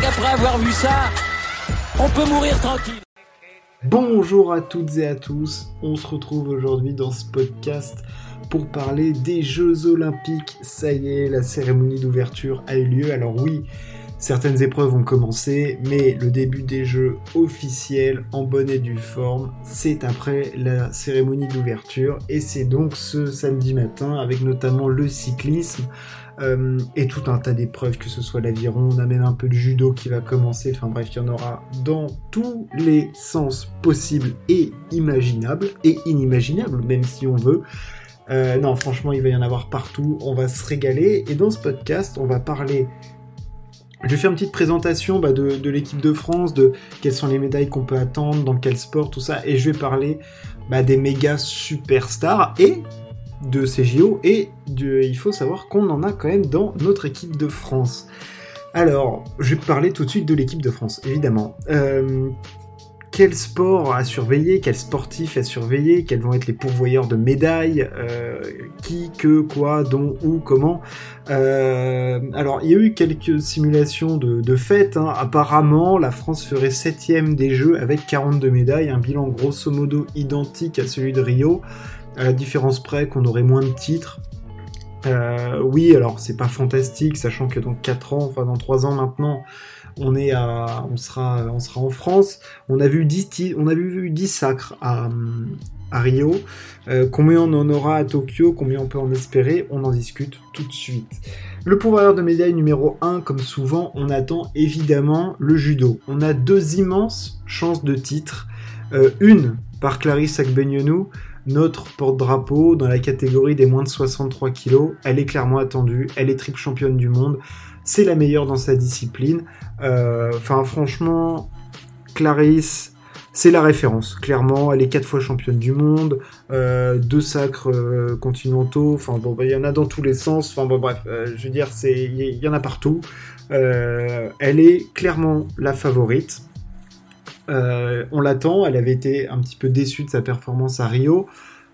qu'après avoir vu ça, on peut mourir tranquille. Bonjour à toutes et à tous, on se retrouve aujourd'hui dans ce podcast pour parler des Jeux Olympiques. Ça y est, la cérémonie d'ouverture a eu lieu. Alors oui, certaines épreuves ont commencé, mais le début des Jeux officiels en bonne et due forme, c'est après la cérémonie d'ouverture et c'est donc ce samedi matin avec notamment le cyclisme. Euh, et tout un tas d'épreuves, que ce soit l'aviron, on a même un peu de judo qui va commencer, enfin bref, il y en aura dans tous les sens possibles et imaginables, et inimaginables, même si on veut. Euh, non, franchement, il va y en avoir partout, on va se régaler, et dans ce podcast, on va parler... Je vais faire une petite présentation bah, de, l'équipe de France, de quelles sont les médailles qu'on peut attendre, dans quel sport, tout ça, et je vais parler bah, des méga superstars, et de ces JO et il faut savoir qu'on en a quand même dans notre équipe de France. Alors, je vais parler tout de suite de l'équipe de France, évidemment. Euh, quel sport à surveiller, quel sportif à surveiller, quels vont être les pourvoyeurs de médailles, euh, qui, que, quoi, dont, où, comment. Euh, alors, il y a eu quelques simulations de, de. Hein. Apparemment, la France ferait septième des Jeux avec 42 médailles, un bilan grosso modo identique à celui de Rio à la différence près qu'on aurait moins de titres. Euh, oui, alors c'est pas fantastique, sachant que dans 4 ans, enfin dans 3 ans maintenant, on est à, on sera, on sera en France. On a vu 10, on a vu 10 sacres à, Rio. Euh, combien on en aura à Tokyo, combien on peut en espérer, on en discute tout de suite. Le pourvoyeur de médaille numéro 1, comme souvent, on attend évidemment le judo. On a deux immenses chances de titre. Euh, une par Clarisse Agbenyonou, notre porte-drapeau dans la catégorie des moins de 63 kg. Elle est clairement attendue, elle est triple championne du monde, c'est la meilleure dans sa discipline. Euh, enfin, franchement, Clarisse, c'est la référence. Clairement, elle est quatre fois championne du monde, euh, deux sacres euh, continentaux. Enfin bon, bah, il y en a dans tous les sens. Enfin bon, bref, je veux dire, il y, en a partout. elle est clairement la favorite. Euh, on l'attend, elle avait été un petit peu déçue de sa performance à Rio,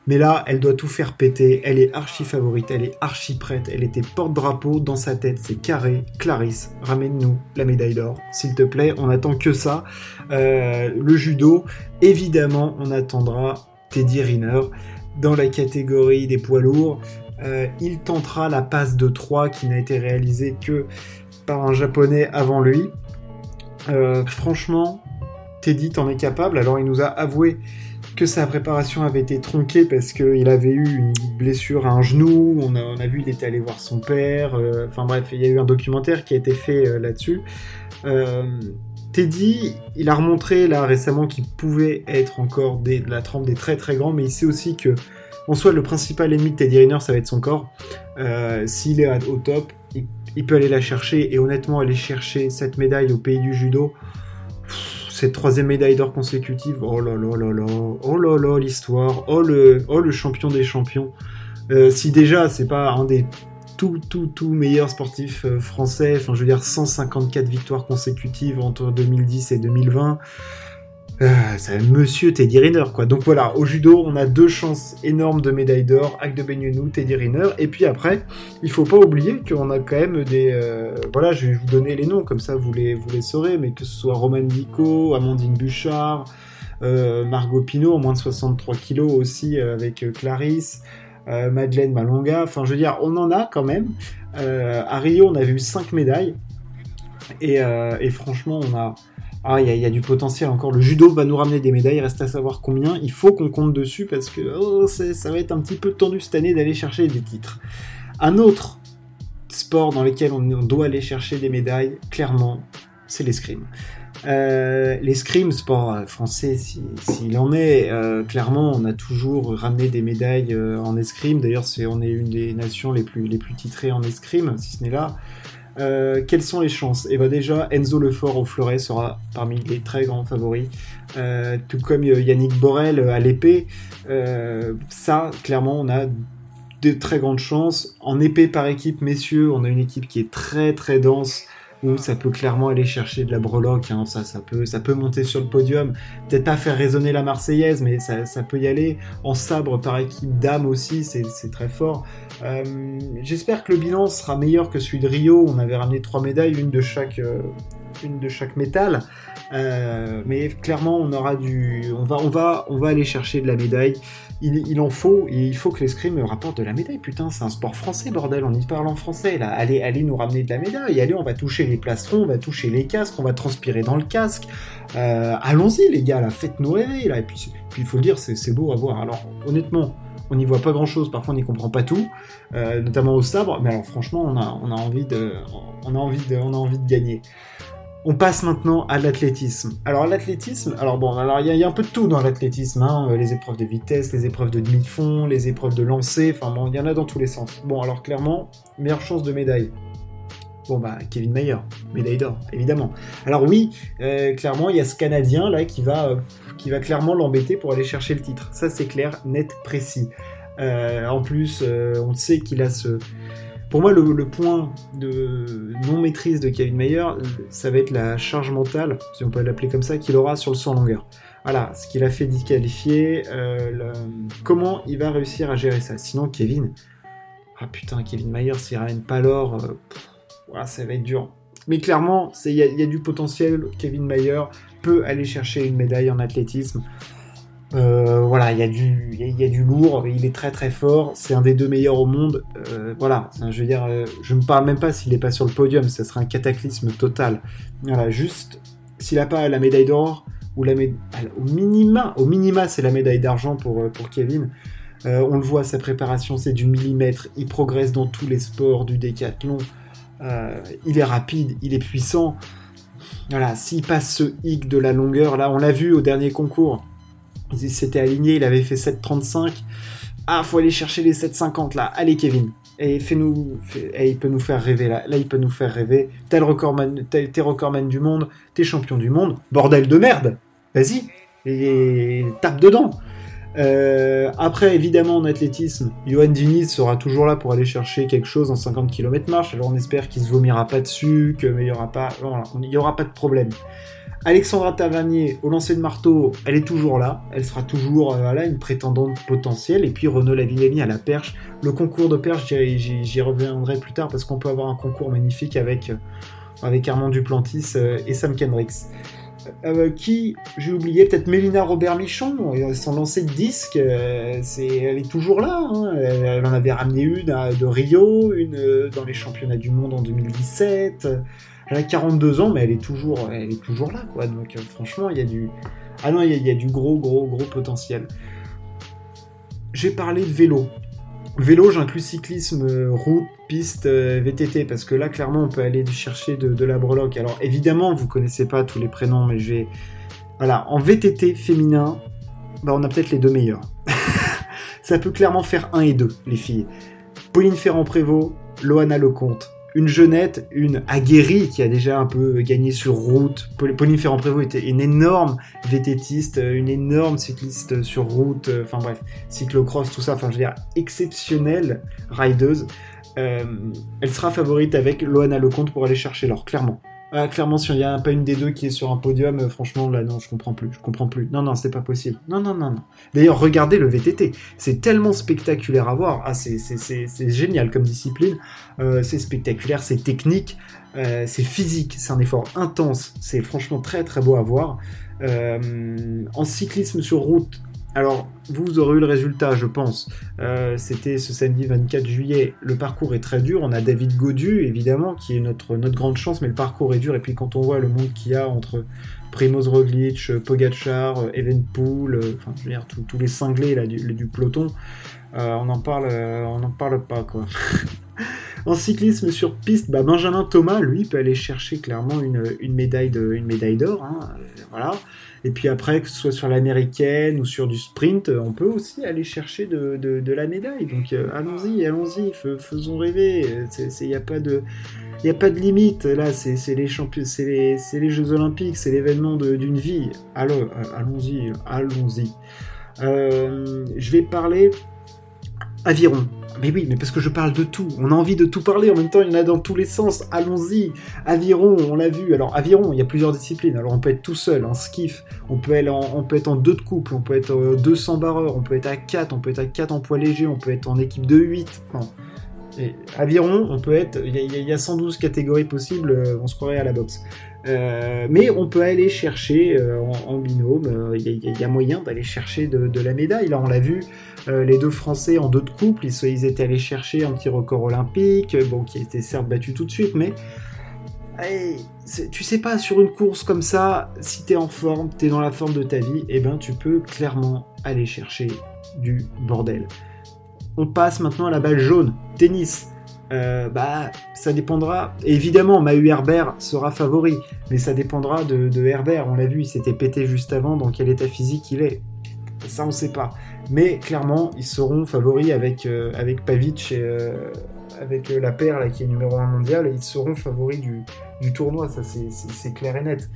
mais là, elle doit tout faire péter, elle est archi favorite, elle est archi prête, elle était porte-drapeau dans sa tête, c'est carré. Clarisse, ramène-nous la médaille d'or, s'il te plaît, on attend que ça. Euh, le judo, évidemment, on attendra Teddy Riner dans la catégorie des poids lourds. Euh, il tentera la passe de 3 qui n'a été réalisée que par un japonais avant lui. franchement, Teddy t'en est capable. Alors il nous a avoué que sa préparation avait été tronquée parce qu'il avait eu une blessure à un genou. On a, vu, il était allé voir son père. Euh, enfin bref, il y a eu un documentaire qui a été fait euh, là-dessus. Euh, Teddy, il a remontré là récemment qu'il pouvait être encore de la trempe des très très grands, mais il sait aussi que en soi le principal ennemi de Teddy Riner ça va être son corps. S'il est au top, il, il, peut aller la chercher et honnêtement aller chercher cette médaille au pays du judo cette troisième médaille d'or consécutive, oh là là là là, oh là là l'histoire, oh le, oh champion des champions. Euh, si déjà c'est pas un des tout tout tout meilleurs sportifs euh, français, enfin je veux dire 154 victoires consécutives entre 2010 et 2020, euh, c'est Monsieur Teddy Riner, quoi. Donc voilà, au judo, on a deux chances énormes de médaille d'or, Hack de Benyonou, Teddy Riner, et puis après, il faut pas oublier qu'on a quand même des... Euh, voilà, je vais vous donner les noms, comme ça vous les, vous les saurez, mais que ce soit Roman Dico, Amandine Bouchard, euh, Margot Pinot, en moins de 63 kilos aussi, avec Clarisse, Madeleine Malonga, enfin je veux dire, on en a quand même. à Rio, on a vu 5 médailles, et franchement, on a ah, il y, a du potentiel encore. Le judo va nous ramener des médailles, il reste à savoir combien. Il faut qu'on compte dessus parce que oh, ça va être un petit peu tendu cette année d'aller chercher des titres. Un autre sport dans lequel on, doit aller chercher des médailles, clairement, c'est l'escrime. Euh, l'escrime, sport euh, français s'il en est, euh, clairement on a toujours ramené des médailles en escrime. D'ailleurs, on est une des nations les plus, les plus titrées en escrime, si ce n'est là. Euh, quelles sont les chances eh bien déjà, Enzo Lefort au fleuret sera parmi les très grands favoris, euh, tout comme euh, Yannick Borel à l'épée. ça, clairement, on a de très grandes chances. En épée par équipe, messieurs, on a une équipe qui est très très dense où ça peut clairement aller chercher de la breloque, hein. ça, ça, peut, ça peut monter sur le podium, peut-être pas faire résonner la Marseillaise, mais ça, ça peut y aller. En sabre par équipe d'âme aussi, c'est très fort. Euh, j'espère que le bilan sera meilleur que celui de Rio, on avait ramené trois médailles, une de chaque, euh, une de chaque métal. Euh, mais clairement, on aura du, on va, on va, on va aller chercher de la médaille. Il, en faut, il faut que l'escrime rapporte de la médaille. Putain, c'est un sport français, bordel. On y parle en français là. Allez, allez nous ramener de la médaille. Allez, on va toucher les plastrons, on va toucher les casques, on va transpirer dans le casque. Euh, allons-y, les gars, là, faites-nous rêver là. Et puis, puis il faut le dire, c'est beau à voir. Alors, honnêtement, on n'y voit pas grand chose, parfois on n'y comprend pas tout, euh, notamment au sabre, mais alors franchement on a, on a, envie, de, on a, envie, de, on a envie de gagner. On passe maintenant à l'athlétisme. Alors l'athlétisme, alors bon, alors il y, a un peu de tout dans l'athlétisme, hein, euh, les épreuves de vitesse, les épreuves de demi-fond, les épreuves de lancer, enfin bon, il y en a dans tous les sens. Bon, alors clairement, meilleure chance de médaille. Bon bah Kevin Mayer, médaille d'or, évidemment. Alors oui, euh, clairement, il y a ce Canadien là qui va qui va clairement l'embêter pour aller chercher le titre. Ça c'est clair, net, précis. Euh, en plus, euh, on sait qu'il a ce... Pour moi, le, point de non-maîtrise de Kevin Mayer, ça va être la charge mentale, si on peut l'appeler comme ça, qu'il aura sur le 100 longueur. Voilà, ce qu'il a fait disqualifier, euh, comment il va réussir à gérer ça. Sinon, Kevin, ah putain, Kevin Mayer, s'il ramène pas l'or, voilà, ça va être dur. Mais clairement, il y, a du potentiel. Kevin Mayer peut aller chercher une médaille en athlétisme. Euh, voilà, il y, a du, y, a du lourd, il est très très fort, c'est un des deux meilleurs au monde. Euh, voilà, je veux dire, euh, je ne parle même pas s'il n'est pas sur le podium, ça serait un cataclysme total. Voilà, juste, s'il n'a pas la médaille d'or, ou la au minima, au minima c'est la médaille d'argent pour, pour Kevin. on le voit, sa préparation c'est du millimètre, il progresse dans tous les sports du décathlon, il est rapide, il est puissant. Voilà, s'il passe ce hic de la longueur, là on l'a vu au dernier concours, il s'était aligné, il avait fait 7,35. Ah, faut aller chercher les 7,50 là. Allez, Kevin. Et fais-nous, et il peut nous faire rêver là. Là, il peut nous faire rêver. T'es recordman, t'es du monde, t'es champion du monde. Bordel de merde. Vas-y. Et tape dedans. Euh, après, évidemment, en athlétisme, Johan Diniz sera toujours là pour aller chercher quelque chose en 50 km marche. Alors on espère qu'il se vomira pas dessus, qu'il n'y aura pas, il y aura pas de problème. Alexandra Tavernier au lancer de marteau, elle est toujours là, elle sera toujours euh, une prétendante potentielle. Et puis Renaud Lavignani à la perche. Le concours de perche, j'y reviendrai plus tard parce qu'on peut avoir un concours magnifique avec, euh, Armand Duplantis euh, et Sam Kendricks. qui, j'ai oublié, peut-être Mélina Robert-Michon, son lancer de disque, elle est toujours là. Hein. Elle, en avait ramené une de Rio, une dans les championnats du monde en 2017. Elle a 42 ans, mais elle est toujours, là, quoi. Donc euh, franchement, il y a du, ah non, il y, a, du gros, gros, gros potentiel. J'ai parlé de vélo. Vélo, j'inclus cyclisme, euh, route, piste, euh, VTT, parce que là, clairement, on peut aller chercher de, la breloque. Alors, évidemment, vous connaissez pas tous les prénoms, mais j'ai... Voilà, en VTT féminin, bah, on a peut-être les deux meilleurs. Ça peut clairement faire un et deux, les filles. Pauline Ferrand-Prévot, Loana Lecomte une jeunette, une aguerrie qui a déjà un peu gagné sur route. Pauline Ferrand-Prévot était une énorme vététiste, une énorme cycliste sur route, euh, enfin bref, cyclocross, tout ça, enfin je veux dire, exceptionnelle rideuse. Euh, elle sera favorite avec Loana Lecomte pour aller chercher l'or, clairement. Ah, clairement, s'il n'y a pas une des deux qui est sur un podium, euh, franchement, là, non, je comprends plus. Je comprends plus. Non, non, c'est pas possible. Non, non, non, non. D'ailleurs, regardez le VTT. C'est tellement spectaculaire à voir. Ah, c'est génial comme discipline. Euh, c'est spectaculaire, c'est technique, euh, c'est physique, c'est un effort intense. C'est franchement très, très beau à voir. en cyclisme sur route, alors, vous aurez eu le résultat, je pense. Euh, c'était ce samedi 24 juillet. Le parcours est très dur. On a David Godu, évidemment, qui est notre, grande chance, mais le parcours est dur. Et puis, quand on voit le monde qu'il y a entre Primoz Roglic, Pogachar, Evenpool, euh, enfin, je tous les cinglés là, du, peloton, euh, on n'en parle pas, quoi. en cyclisme sur piste, bah, Benjamin Thomas, lui, peut aller chercher clairement une, une médaille d'or. Hein, voilà. Et puis après, que ce soit sur l'américaine ou sur du sprint, on peut aussi aller chercher de, la médaille. Donc euh, allons-y, allons-y, faisons rêver. Il n'y a pas de... Limite, là, c'est les, Jeux Olympiques, c'est l'événement d'une vie. Alors, euh, allons-y, allons-y. Euh, je vais parler aviron. Mais oui, mais parce que je parle de tout. On a envie de tout parler. En même temps, il y en a dans tous les sens. Allons-y. Aviron, on l'a vu. Alors, aviron, il y a plusieurs disciplines. Alors, on peut être tout seul, en skiff. On peut être en, on peut être en deux de couple. On peut être 200 euh, barreurs. On peut être à 4. On peut être à 4 en poids léger. On peut être en équipe de 8. aviron, on peut être. Il y, a 112 catégories possibles. Euh, on se croirait à la boxe. mais on peut aller chercher en, binôme, il y, a moyen d'aller chercher de, la médaille. Là, on l'a vu, les deux Français en deux de couple, ils, étaient allés chercher un petit record olympique, bon, qui été certes battu tout de suite, mais tu sais pas, sur une course comme ça, si t'es en forme, t'es dans la forme de ta vie, et eh ben tu peux clairement aller chercher du bordel. On passe maintenant à la balle jaune, tennis. Euh, bah, ça dépendra. Évidemment, Mahu Herbert sera favori, mais ça dépendra de, Herbert. On l'a vu, il s'était pété juste avant. Dans quel état physique il est Ça, on sait pas. Mais clairement, ils seront favoris avec, euh, avec Pavic et, euh, avec la paire qui est numéro 1 mondial. Ils seront favoris du, tournoi, ça c'est clair et net.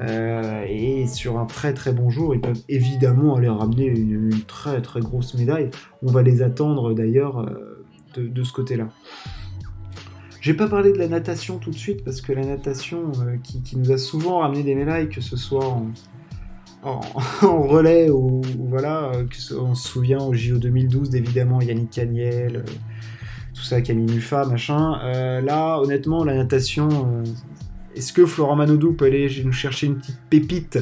Euh, et sur un très très bon jour, ils peuvent évidemment aller ramener une, très très grosse médaille. On va les attendre d'ailleurs euh, de, ce côté-là. J'ai pas parlé de la natation tout de suite parce que la natation euh, qui, nous a souvent ramené des médailles, que ce soit en, relais ou, voilà, que on se souvient au JO 2012 évidemment Yannick Caniel, tout ça, Camille Mufa, machin. Euh, là, honnêtement, la natation, euh, est-ce que Florent Manodou peut aller nous chercher une petite pépite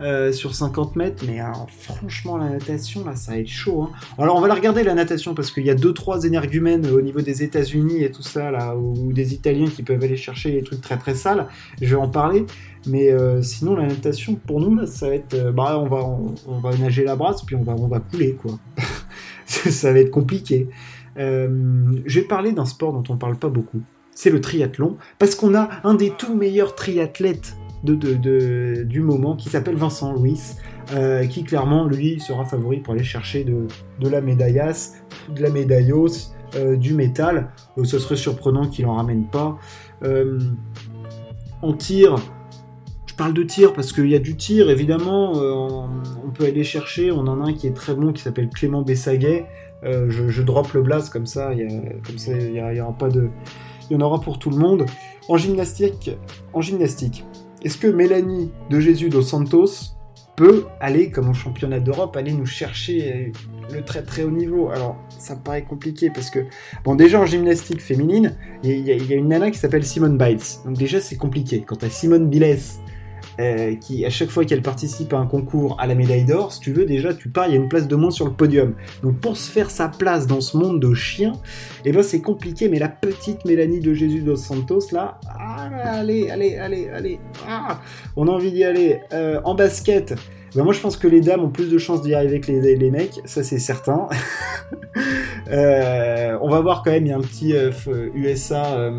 euh, sur 50 mètres? Mais franchement, la natation, là, ça va être chaud. Hein. Alors, on va la regarder, la natation, parce qu'il y a 2-3 énergumènes au niveau des États-Unis et tout ça, là, ou des Italiens qui peuvent aller chercher des trucs très très sales. Je vais en parler. Mais sinon, la natation, pour nous, là, ça va être. bah, on va, nager la brasse, puis on va, on va couler, quoi. ça va être compliqué. Euh, je vais parler d'un sport dont on ne parle pas beaucoup. C'est le triathlon, parce qu'on a un des tout meilleurs triathlètes du moment qui s'appelle Vincent Louis, euh, qui clairement, lui, sera favori pour aller chercher de, la médaillasse, de la médaillos, euh, du métal. ce serait surprenant qu'il en ramène pas. en tir, je parle de tir parce qu'il y a du tir, évidemment. on peut aller chercher. On en a un qui est très bon qui s'appelle Clément Bessaguet. Euh, je, drop le blast comme ça, il aura pas de, il y en aura pour tout le monde. En gymnastique, en gymnastique, est-ce que Mélanie de Jésus dos Santos peut aller, comme au championnat d'Europe, aller nous chercher le très très haut niveau? Alors, ça me paraît compliqué parce que, bon, déjà en gymnastique féminine, il y, y, a une nana qui s'appelle Simone Biles. Donc déjà, c'est compliqué. Quand à Simone Biles euh, qui, à chaque fois qu'elle participe à un concours à la médaille d'or, si tu veux, déjà, tu pars, il y a une place de moins sur le podium. Donc, pour se faire sa place dans ce monde de chiens, eh ben, c'est compliqué, mais la petite Mélanie de Jésus dos Santos, là, ah, allez, allez, allez, allez, ah, on a envie d'y aller. Euh, en basket, ben moi je pense que les dames ont plus de chances d'y arriver que les, les mecs, ça c'est certain. euh, on va voir quand même, il y a un petit USA,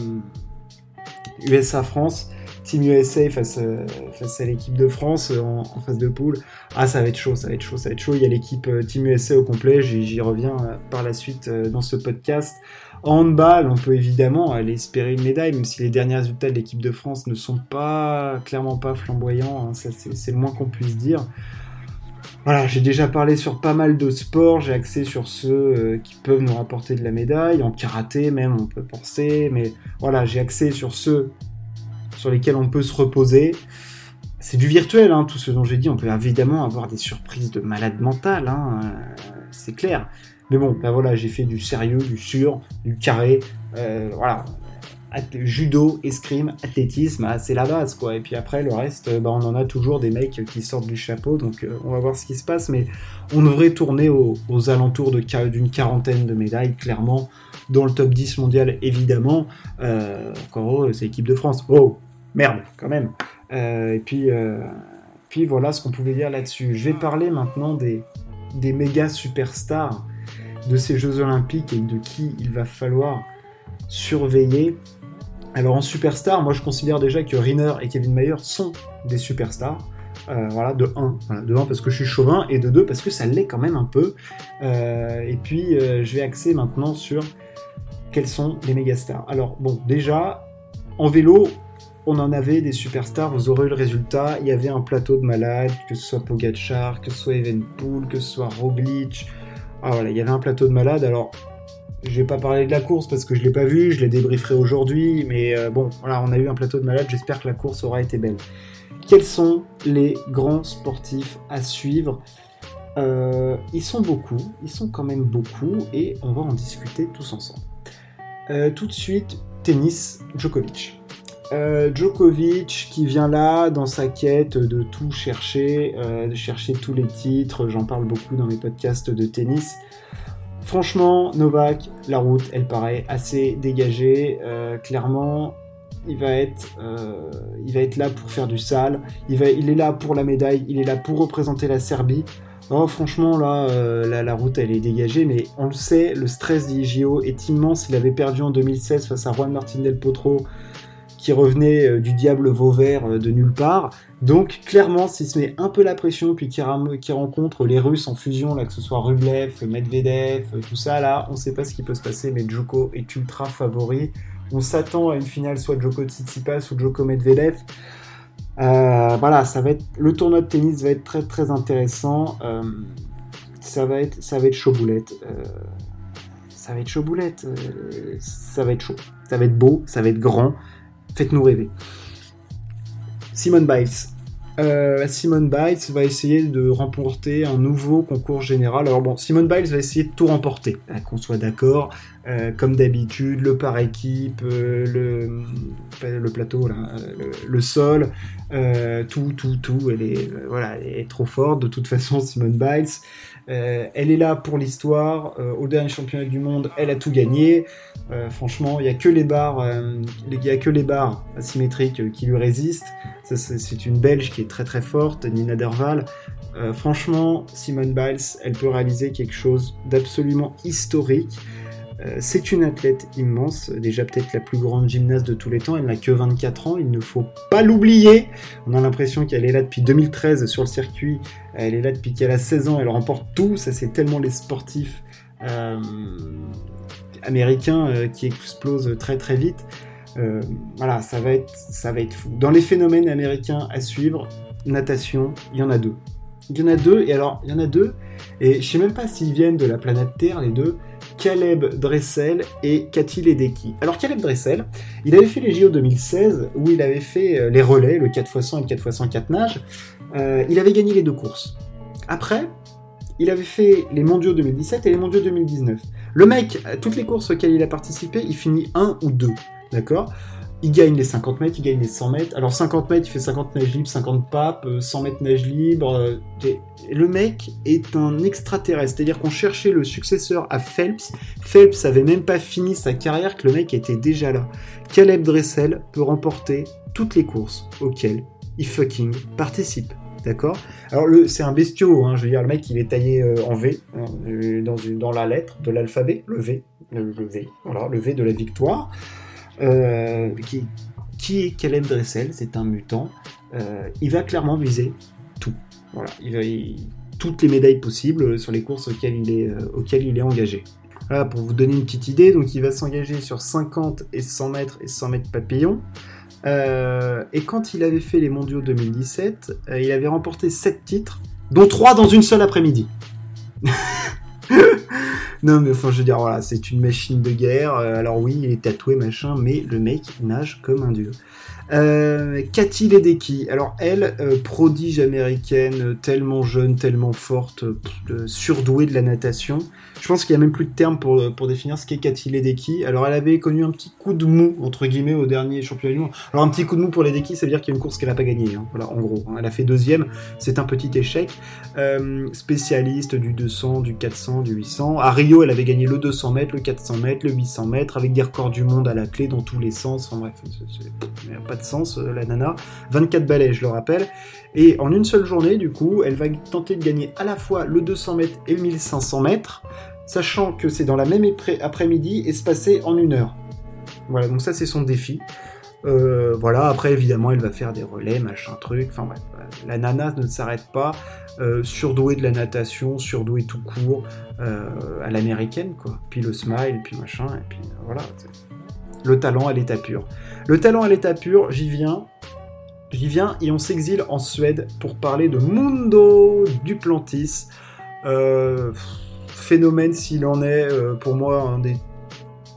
USA France. Team USA face, euh, face à l'équipe de France euh, en, face de poule. Ah, ça va être chaud, ça va être chaud, ça va être chaud. Il y a l'équipe euh, Team USA au complet, j'y reviens par la suite dans ce podcast. En handball, on peut évidemment aller espérer une médaille, même si les derniers résultats de l'équipe de France ne sont pas clairement pas flamboyants, hein, c'est le moins qu'on puisse dire. Voilà, j'ai déjà parlé sur pas mal de sports, j'ai axé sur ceux qui peuvent nous rapporter de la médaille, en karaté même on peut penser, mais voilà, j'ai axé sur ceux sur lesquels on peut se reposer. C'est du virtuel, hein, tout ce dont j'ai dit. On peut évidemment avoir des surprises de malade mental, hein, euh, c'est clair. Mais bon, ben voilà, j'ai fait du sérieux, du sûr, du carré. Euh, voilà, judo, escrime, athlétisme, ah, c'est la base quoi. Et puis après le reste, bah, on en a toujours des mecs qui sortent du chapeau, donc euh, on va voir ce qui se passe. Mais on devrait tourner aux, alentours d'une quarantaine de médailles, clairement, dans le top 10 mondial évidemment. encore c'est l'équipe de France. Oh, Merde, quand même. Euh, et puis, euh, puis voilà ce qu'on pouvait dire là-dessus. Je vais parler maintenant des, des méga superstars de ces Jeux Olympiques et de qui il va falloir surveiller. Alors en superstar, moi je considère déjà que Riner et Kevin Mayer sont des superstars. Euh, voilà, de 1. de 1 parce que je suis chauvin et de 2 parce que ça l'est quand même un peu. et puis je vais axer maintenant sur quels sont les méga stars. Alors bon, déjà, en vélo, on en avait des superstars, vous aurez eu le résultat. Il y avait un plateau de malades, que ce soit Pogachar, que ce soit Evenpool, que ce soit Roglic. Ah voilà, il y avait un plateau de malades. Alors, je vais pas parler de la course parce que je l'ai pas vu, je l'ai débrieferé aujourd'hui, mais euh, bon, voilà, on a eu un plateau de malades. J'espère que la course aura été belle. Quels sont les grands sportifs à suivre? Euh, Ils sont beaucoup, ils sont quand même beaucoup, et on va en discuter tous ensemble. Euh, tout de suite, tennis, Djokovic. Djokovic qui vient là dans sa quête de tout chercher, de chercher tous les titres, j'en parle beaucoup dans mes podcasts de tennis. Franchement, Novak, la route, elle paraît assez dégagée. clairement, il va être, euh, il va être là pour faire du sale. Il, va, est là pour la médaille. Il est là pour représenter la Serbie. Oh, franchement, là, euh, la, route, elle est dégagée, mais on le sait, le stress d'Igio est immense. Il avait perdu en 2016 face à Juan Martin del Potro, qui revenait euh, du diable Vauvert de nulle part. Donc, clairement, s'il se met un peu la pression, puis qu'il rencontre les Russes en fusion, là, que ce soit Rublev, Medvedev, tout ça, là, on sait pas ce qui peut se passer, mais Djoko est ultra favori on s'attend à une finale soit Djoko Tsitsipas ou Djoko Medvedev. Euh, voilà, ça va être le tournoi de tennis va être très très intéressant. Euh, ça va être ça va être chaud boulette. Euh, ça va être chaud boulette. ça va être chaud. Ça va être beau. Ça va être grand. Faites-nous rêver. Simone Biles. Simone Biles va essayer de remporter un nouveau concours général. Alors bon, Simone Biles va essayer de tout remporter, hein, qu'on soit d'accord. Euh, comme d'habitude, le par équipe, euh, le, plateau, euh, le, sol, tout, tout, tout. Elle est, voilà, elle est trop forte. De toute façon, Simone Biles, elle est là pour l'histoire. au dernier championnat du monde, elle a tout gagné. franchement, il n'y a que les barres, il a que les barres asymétriques qui lui résistent. C'est une Belge qui est très très forte, Nina Derval. franchement, Simone Biles, elle peut réaliser quelque chose d'absolument historique. Euh, c'est une athlète immense, déjà peut-être la plus grande gymnaste de tous les temps, elle n'a que 24 ans, il ne faut pas l'oublier. On a l'impression qu'elle est là depuis 2013 sur le circuit, elle est là depuis qu'elle a 16 ans, elle remporte tout, ça c'est tellement les sportifs euh, américains euh, qui explosent très très vite. voilà, ça va, être, ça va être fou. Dans les phénomènes américains à suivre, natation, il y en a deux. Il y en a deux, et alors, il y en a deux, et je sais même pas s'ils viennent de la planète Terre, les deux, Caleb Dressel et Cathy Ledecky. Alors Caleb Dressel, il avait fait les JO 2016 où il avait fait euh, les relais, le 4x100 et le 4x100 4 nages. Euh, il avait gagné les deux courses. Après, il avait fait les mondiaux 2017 et les mondiaux 2019. Le mec, toutes les courses auxquelles il a participé, il finit 1 ou 2. D'accord? Il gagne les 50 mètres, il gagne les 100 mètres. Alors 50 mètres, il fait 50 nages libres, 50 papes, 100 mètres nage libre. Euh, le mec est un extraterrestre. C'est-à-dire qu'on cherchait le successeur à Phelps. Phelps avait même pas fini sa carrière que le mec était déjà là. Caleb Dressel peut remporter toutes les courses auxquelles il fucking participe. D'accord? Alors c'est un bestiau, hein, je veux dire, le mec il est taillé euh, en V, hein, dans, dans la lettre de l'alphabet, le V, le, le V, voilà, le V de la victoire. Euh, qui, est Caleb Dressel, c'est un mutant. Euh, il va clairement viser tout. Voilà, il va, toutes les médailles possibles sur les courses auxquelles il est, euh, il engagé. Voilà, pour vous donner une petite idée, donc il va s'engager sur 50 et 100 mètres et 100 mètres papillon. et quand il avait fait les mondiaux 2017, il avait remporté 7 titres, dont 3 dans une seule après-midi. Non, mais enfin, je veux dire, voilà, c'est une machine de guerre. Euh, alors oui, il est tatoué, machin, mais le mec nage comme un dieu. Euh, Cathy Ledecky, alors elle, euh, prodige américaine, tellement jeune, tellement forte, surdouée de la natation. Je pense qu'il n'y a même plus de terme pour, pour définir ce qu'est Cathy Ledecky. Alors elle avait connu un petit coup de mou, entre guillemets, au dernier championnat du monde. Alors un petit coup de mou pour Ledecky, ça veut dire qu'il y a une course qu'elle n'a pas gagnée. Hein. Voilà, en gros. Hein. Elle a fait deuxième, c'est un petit échec. spécialiste du 200, du 400, du 800. À Rio, elle avait gagné le 200 mètres, le 400 mètres, le 800 mètres, avec des records du monde à la clé dans tous les sens. Enfin bref, c'est pas de sens, euh, la nana. 24 balais, je le rappelle. Et en une seule journée, du coup, elle va tenter de gagner à la fois le 200 mètres et le 1500 mètres, sachant que c'est dans la même après-midi et se passer en une heure. Voilà, donc ça c'est son défi. Euh, voilà, après évidemment elle va faire des relais, machin truc, enfin la nana ne s'arrête pas, euh, surdouée de la natation, surdouée tout court, à l'américaine quoi, puis le smile, puis machin, et puis voilà, le talent à l'état pur. Le talent à l'état pur, j'y viens. J'y viens et on s'exile en Suède pour parler de Mundo Duplantis. Euh, phénomène s'il en est, euh, pour moi, un des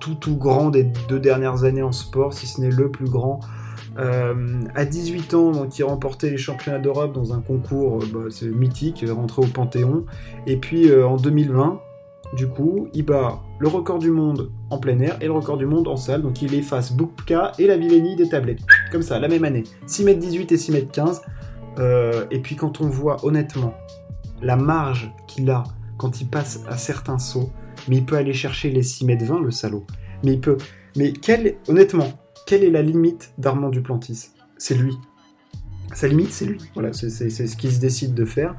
tout tout grands des deux dernières années en sport, si ce n'est le plus grand. Euh, à 18 ans, donc, il remportait les championnats d'Europe dans un concours bah, mythique, rentré au Panthéon. Et puis en 2020, du coup, il bat le record du monde en plein air et le record du monde en salle. Donc il efface Bukka et la Villénie des tablettes. Comme ça, la même année. 6m18 et 6m15. Euh, et puis quand on voit honnêtement la marge qu'il a quand il passe à certains sauts, mais il peut aller chercher les 6m20, le salaud. Mais il peut. Mais honnêtement, quelle est la limite d'Armand Duplantis? C'est lui. Sa limite, c'est lui. Voilà, c'est ce qu'il se décide de faire.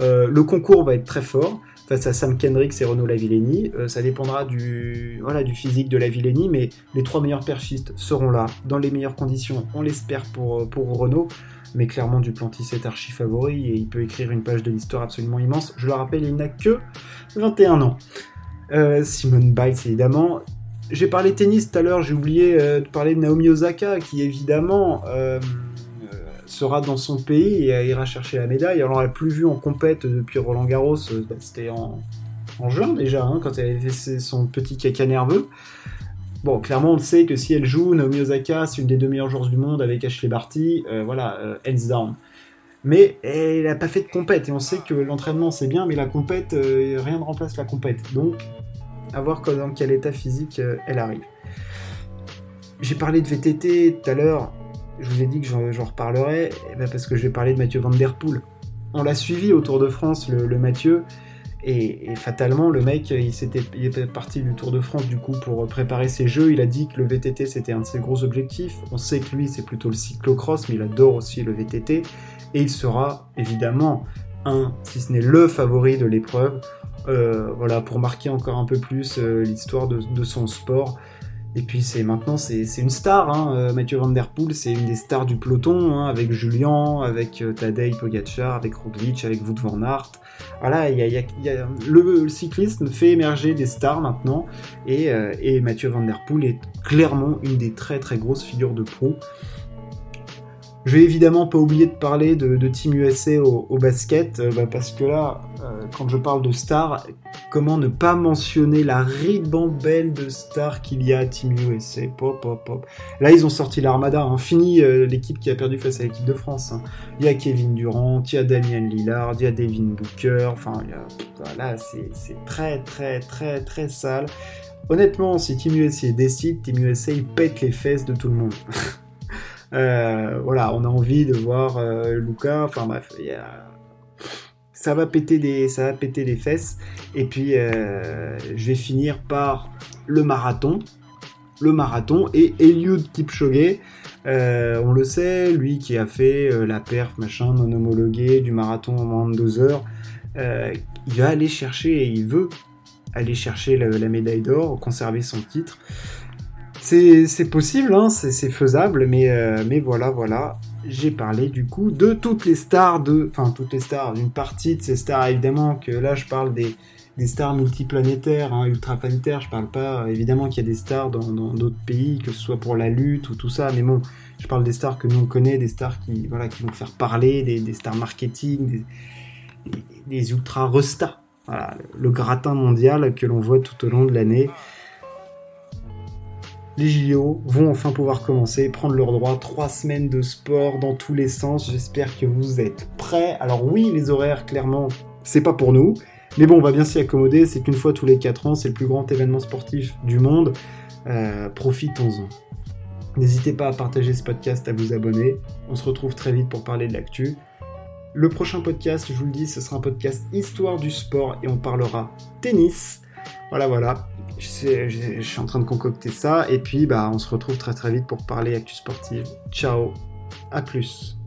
Euh, le concours va être très fort face à Sam Kendricks et Renaud Lavillenie. Euh, ça dépendra du, du physique de Lavillenie, mais les trois meilleurs perchistes seront là, dans les meilleures conditions, on l'espère pour, pour Renault. Mais clairement, Duplantis est archi favori et il peut écrire une page de l'histoire absolument immense. Je le rappelle, il n'a que 21 ans. Euh, Simone évidemment. J'ai parlé tennis tout à l'heure, j'ai oublié de parler de Naomi Osaka, qui évidemment sera dans son pays et ira chercher la médaille. Alors, on l'a plus vu en compète depuis Roland Garros, euh, bah, c'était en, juin déjà, hein, quand elle avait fait son petit caca nerveux. Bon, clairement, on sait que si elle joue, Naomi Osaka, c'est une des deux meilleures joueuses du monde avec Ashley Barty, euh, voilà, euh, hands down. Mais elle n'a pas fait de compète, et on sait que l'entraînement c'est bien, mais la compète, rien ne remplace la compète. Donc, à voir dans quel état physique elle arrive. J'ai parlé de VTT tout à l'heure, je vous ai dit que j'en reparlerai eh ben, parce que je vais parler de Mathieu Van Der Poel. On l'a suivi au Tour de France, le, Mathieu, et, fatalement, le mec, il, il était parti du Tour de France du coup pour préparer ses jeux. Il a dit que le VTT c'était un de ses gros objectifs. On sait que lui c'est plutôt le cyclocross, mais il adore aussi le VTT. Et il sera évidemment un, si ce n'est le favori de l'épreuve. Euh, voilà, pour marquer encore un peu plus euh, l'histoire de, son sport. Et puis c'est maintenant c'est une star, hein. Euh, Mathieu Van Der Poel, c'est une des stars du peloton, hein, avec Julien, avec euh, Tadej Pogacar, avec Roglic, avec Wout van Aert. A, le, cyclisme fait émerger des stars maintenant, et, euh, et Mathieu Van Der Poel est clairement une des très très grosses figures de pro. Je vais évidemment pas oublier de parler de, Team USA au, basket, euh, bah, parce que là, euh, quand je parle de stars, comment ne pas mentionner la ribambelle de stars qu'il y a à Team USA Pop, pop, pop. Là, ils ont sorti l'armada, hein. fini euh, l'équipe qui a perdu face à l'équipe de France. Hein. Il y a Kevin Durant, il y a Damien Lillard, il y a Devin Booker, enfin, là, c'est très, très, très, très sale. Honnêtement, si Team USA décide, Team USA pète les fesses de tout le monde. Euh, voilà, on a envie de voir Luca. Enfin bref, ça va péter des, fesses. Et puis euh, je vais finir par le marathon, le marathon et Eliud Kipchoge. on le sait, lui qui a fait la perf machin non homologué du marathon en moins de deux heures, il va aller chercher et il veut aller chercher la médaille d'or, conserver son titre. C'est possible, hein, c'est faisable, mais, euh, mais voilà, voilà. J'ai parlé du coup de toutes les stars, de, enfin toutes les stars, d'une partie de ces stars, évidemment que là je parle des, des stars multiplanétaires, hein, ultraplanétaires, je parle pas, évidemment qu'il y a des stars dans d'autres pays, que ce soit pour la lutte ou tout ça, mais bon, je parle des stars que nous on connaît, des stars qui, voilà, qui vont faire parler, des, stars marketing, des, des, ultra restas, voilà, le gratin mondial que l'on voit tout au long de l'année les JO vont enfin pouvoir commencer, prendre leur droit. Trois semaines de sport dans tous les sens. J'espère que vous êtes prêts. Alors oui, les horaires, clairement, c'est pas pour nous. Mais bon, on va bien s'y accommoder. C'est qu'une fois tous les 4 ans, c'est le plus grand événement sportif du monde. Euh, profitons-en. N'hésitez pas à partager ce podcast, à vous abonner. On se retrouve très vite pour parler de l'actu. Le prochain podcast, je vous le dis, ce sera un podcast Histoire du sport et on parlera tennis. Voilà, voilà je, suis en train de concocter ça. Et puis, bah, on se retrouve très très vite pour parler actu sportive. Ciao, à plus.